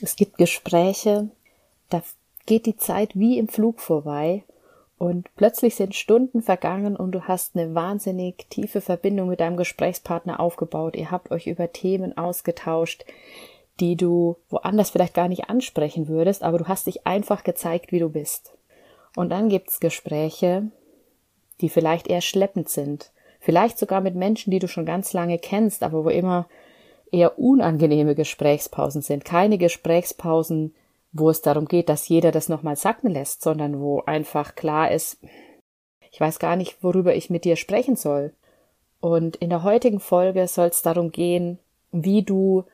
Es gibt Gespräche, da geht die Zeit wie im Flug vorbei und plötzlich sind Stunden vergangen und du hast eine wahnsinnig tiefe Verbindung mit deinem Gesprächspartner aufgebaut. Ihr habt euch über Themen ausgetauscht, die du woanders vielleicht gar nicht ansprechen würdest, aber du hast dich einfach gezeigt, wie du bist. Und dann gibt's Gespräche, die vielleicht eher schleppend sind, vielleicht sogar mit Menschen, die du schon ganz lange kennst, aber wo immer eher unangenehme Gesprächspausen sind, keine Gesprächspausen, wo es darum geht, dass jeder das nochmal sacken lässt, sondern wo einfach klar ist, ich weiß gar nicht, worüber ich mit dir sprechen soll. Und in der heutigen Folge soll es darum gehen, wie du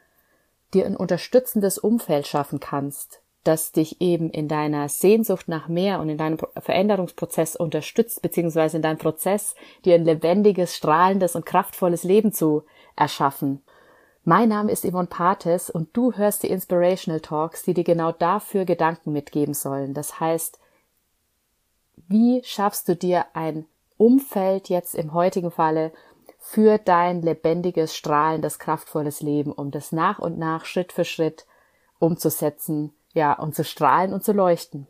dir ein unterstützendes Umfeld schaffen kannst, das dich eben in deiner Sehnsucht nach mehr und in deinem Veränderungsprozess unterstützt, beziehungsweise in deinem Prozess, dir ein lebendiges, strahlendes und kraftvolles Leben zu erschaffen. Mein Name ist Yvonne Pates und du hörst die Inspirational Talks, die dir genau dafür Gedanken mitgeben sollen. Das heißt, wie schaffst du dir ein Umfeld jetzt im heutigen Falle für dein lebendiges, strahlendes, kraftvolles Leben, um das nach und nach Schritt für Schritt umzusetzen, ja, und zu strahlen und zu leuchten.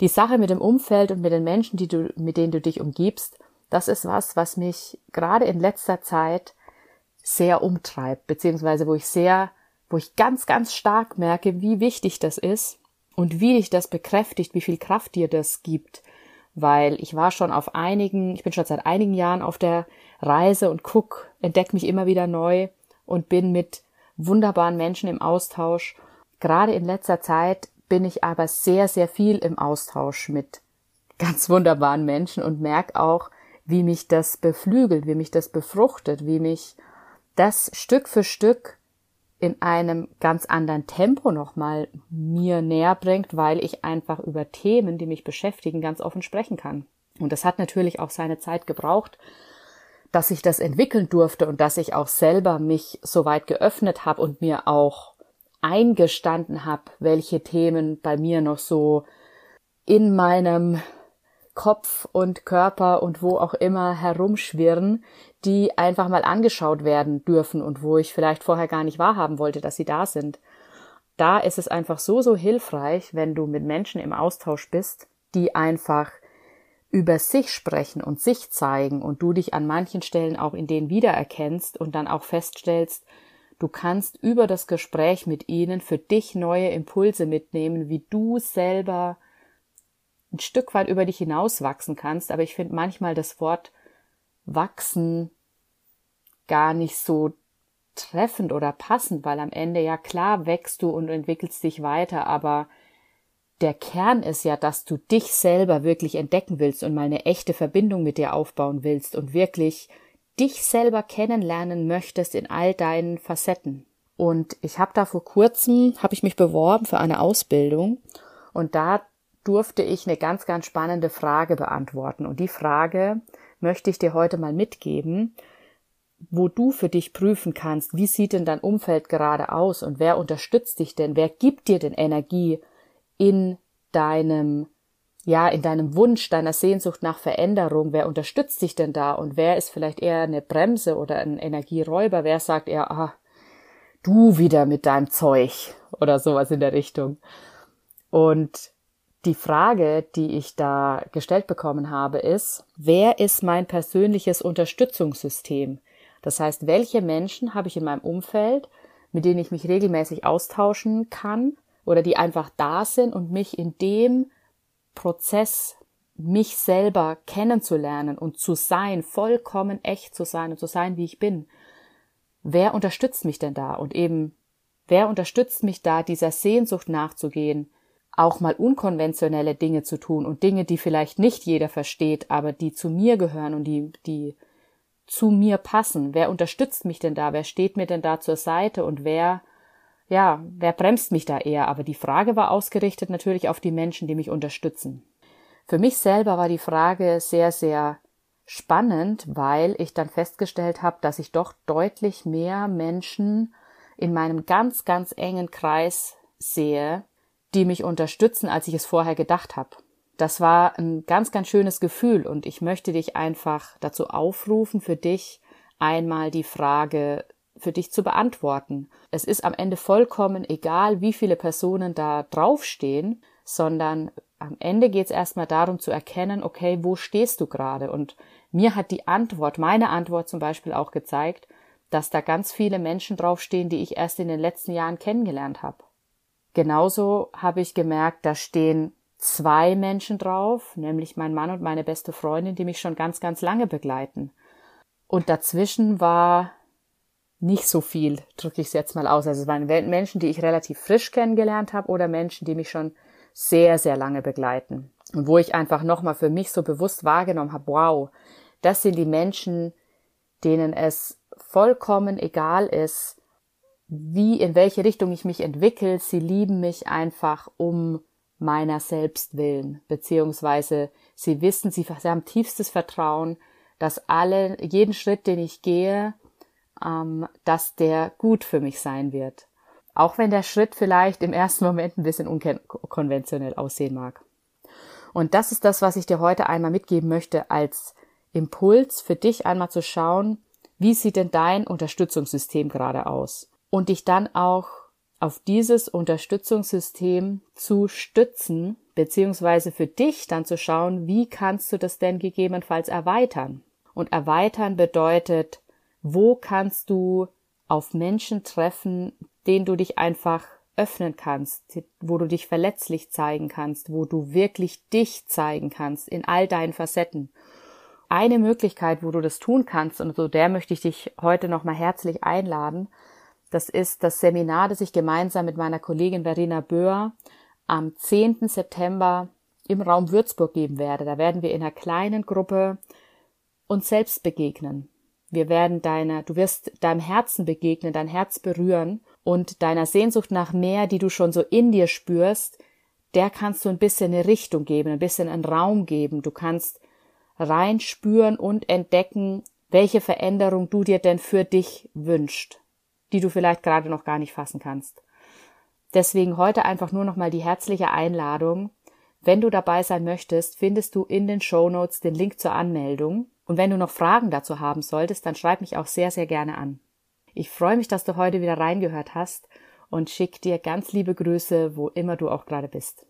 Die Sache mit dem Umfeld und mit den Menschen, die du, mit denen du dich umgibst, das ist was, was mich gerade in letzter Zeit sehr umtreibt, beziehungsweise wo ich sehr, wo ich ganz, ganz stark merke, wie wichtig das ist und wie dich das bekräftigt, wie viel Kraft dir das gibt. Weil ich war schon auf einigen, ich bin schon seit einigen Jahren auf der Reise und guck, entdeck mich immer wieder neu und bin mit wunderbaren Menschen im Austausch. Gerade in letzter Zeit bin ich aber sehr, sehr viel im Austausch mit ganz wunderbaren Menschen und merke auch, wie mich das beflügelt, wie mich das befruchtet, wie mich das Stück für Stück in einem ganz anderen Tempo nochmal mir näher bringt, weil ich einfach über Themen, die mich beschäftigen, ganz offen sprechen kann. Und das hat natürlich auch seine Zeit gebraucht, dass ich das entwickeln durfte und dass ich auch selber mich so weit geöffnet habe und mir auch eingestanden habe, welche Themen bei mir noch so in meinem Kopf und Körper und wo auch immer herumschwirren, die einfach mal angeschaut werden dürfen und wo ich vielleicht vorher gar nicht wahrhaben wollte, dass sie da sind. Da ist es einfach so, so hilfreich, wenn du mit Menschen im Austausch bist, die einfach über sich sprechen und sich zeigen und du dich an manchen Stellen auch in denen wiedererkennst und dann auch feststellst, du kannst über das Gespräch mit ihnen für dich neue Impulse mitnehmen, wie du selber ein Stück weit über dich hinaus wachsen kannst. Aber ich finde manchmal das Wort wachsen gar nicht so treffend oder passend, weil am Ende ja klar wächst du und entwickelst dich weiter, aber der Kern ist ja, dass du dich selber wirklich entdecken willst und mal eine echte Verbindung mit dir aufbauen willst und wirklich dich selber kennenlernen möchtest in all deinen Facetten. Und ich habe da vor kurzem, habe ich mich beworben für eine Ausbildung und da durfte ich eine ganz, ganz spannende Frage beantworten. Und die Frage möchte ich dir heute mal mitgeben, wo du für dich prüfen kannst, wie sieht denn dein Umfeld gerade aus und wer unterstützt dich denn, wer gibt dir denn Energie in deinem, ja, in deinem Wunsch, deiner Sehnsucht nach Veränderung, wer unterstützt dich denn da und wer ist vielleicht eher eine Bremse oder ein Energieräuber, wer sagt eher, ah, du wieder mit deinem Zeug oder sowas in der Richtung. Und die Frage, die ich da gestellt bekommen habe, ist, wer ist mein persönliches Unterstützungssystem? Das heißt, welche Menschen habe ich in meinem Umfeld, mit denen ich mich regelmäßig austauschen kann oder die einfach da sind und mich in dem Prozess, mich selber kennenzulernen und zu sein, vollkommen echt zu sein und zu sein, wie ich bin. Wer unterstützt mich denn da? Und eben, wer unterstützt mich da, dieser Sehnsucht nachzugehen, auch mal unkonventionelle Dinge zu tun und Dinge, die vielleicht nicht jeder versteht, aber die zu mir gehören und die, die zu mir passen. Wer unterstützt mich denn da? Wer steht mir denn da zur Seite? Und wer, ja, wer bremst mich da eher? Aber die Frage war ausgerichtet natürlich auf die Menschen, die mich unterstützen. Für mich selber war die Frage sehr, sehr spannend, weil ich dann festgestellt habe, dass ich doch deutlich mehr Menschen in meinem ganz, ganz engen Kreis sehe, die mich unterstützen, als ich es vorher gedacht habe. Das war ein ganz, ganz schönes Gefühl und ich möchte dich einfach dazu aufrufen, für dich einmal die Frage für dich zu beantworten. Es ist am Ende vollkommen egal, wie viele Personen da draufstehen, sondern am Ende geht es erstmal darum zu erkennen, okay, wo stehst du gerade? Und mir hat die Antwort, meine Antwort zum Beispiel auch gezeigt, dass da ganz viele Menschen draufstehen, die ich erst in den letzten Jahren kennengelernt habe. Genauso habe ich gemerkt, da stehen zwei Menschen drauf, nämlich mein Mann und meine beste Freundin, die mich schon ganz, ganz lange begleiten. Und dazwischen war nicht so viel, drücke ich es jetzt mal aus. Also es waren Menschen, die ich relativ frisch kennengelernt habe oder Menschen, die mich schon sehr, sehr lange begleiten. Und wo ich einfach nochmal für mich so bewusst wahrgenommen habe, wow, das sind die Menschen, denen es vollkommen egal ist, wie, in welche Richtung ich mich entwickle. Sie lieben mich einfach um meiner selbst willen, beziehungsweise sie wissen, sie, sie haben tiefstes Vertrauen, dass alle, jeden Schritt, den ich gehe, ähm, dass der gut für mich sein wird. Auch wenn der Schritt vielleicht im ersten Moment ein bisschen unkonventionell aussehen mag. Und das ist das, was ich dir heute einmal mitgeben möchte als Impuls für dich einmal zu schauen, wie sieht denn dein Unterstützungssystem gerade aus? Und dich dann auch auf dieses Unterstützungssystem zu stützen, beziehungsweise für dich dann zu schauen, wie kannst du das denn gegebenenfalls erweitern? Und erweitern bedeutet, wo kannst du auf Menschen treffen, denen du dich einfach öffnen kannst, wo du dich verletzlich zeigen kannst, wo du wirklich dich zeigen kannst in all deinen Facetten. Eine Möglichkeit, wo du das tun kannst, und so der möchte ich dich heute nochmal herzlich einladen, das ist das Seminar, das ich gemeinsam mit meiner Kollegin Verena Böhr am 10. September im Raum Würzburg geben werde. Da werden wir in einer kleinen Gruppe uns selbst begegnen. Wir werden deiner, du wirst deinem Herzen begegnen, dein Herz berühren und deiner Sehnsucht nach mehr, die du schon so in dir spürst, der kannst du ein bisschen eine Richtung geben, ein bisschen einen Raum geben. Du kannst reinspüren und entdecken, welche Veränderung du dir denn für dich wünscht, die du vielleicht gerade noch gar nicht fassen kannst. Deswegen heute einfach nur noch mal die herzliche Einladung. Wenn du dabei sein möchtest, findest du in den Show Notes den Link zur Anmeldung. Und wenn du noch Fragen dazu haben solltest, dann schreib mich auch sehr, sehr gerne an. Ich freue mich, dass du heute wieder reingehört hast und schick dir ganz liebe Grüße, wo immer du auch gerade bist.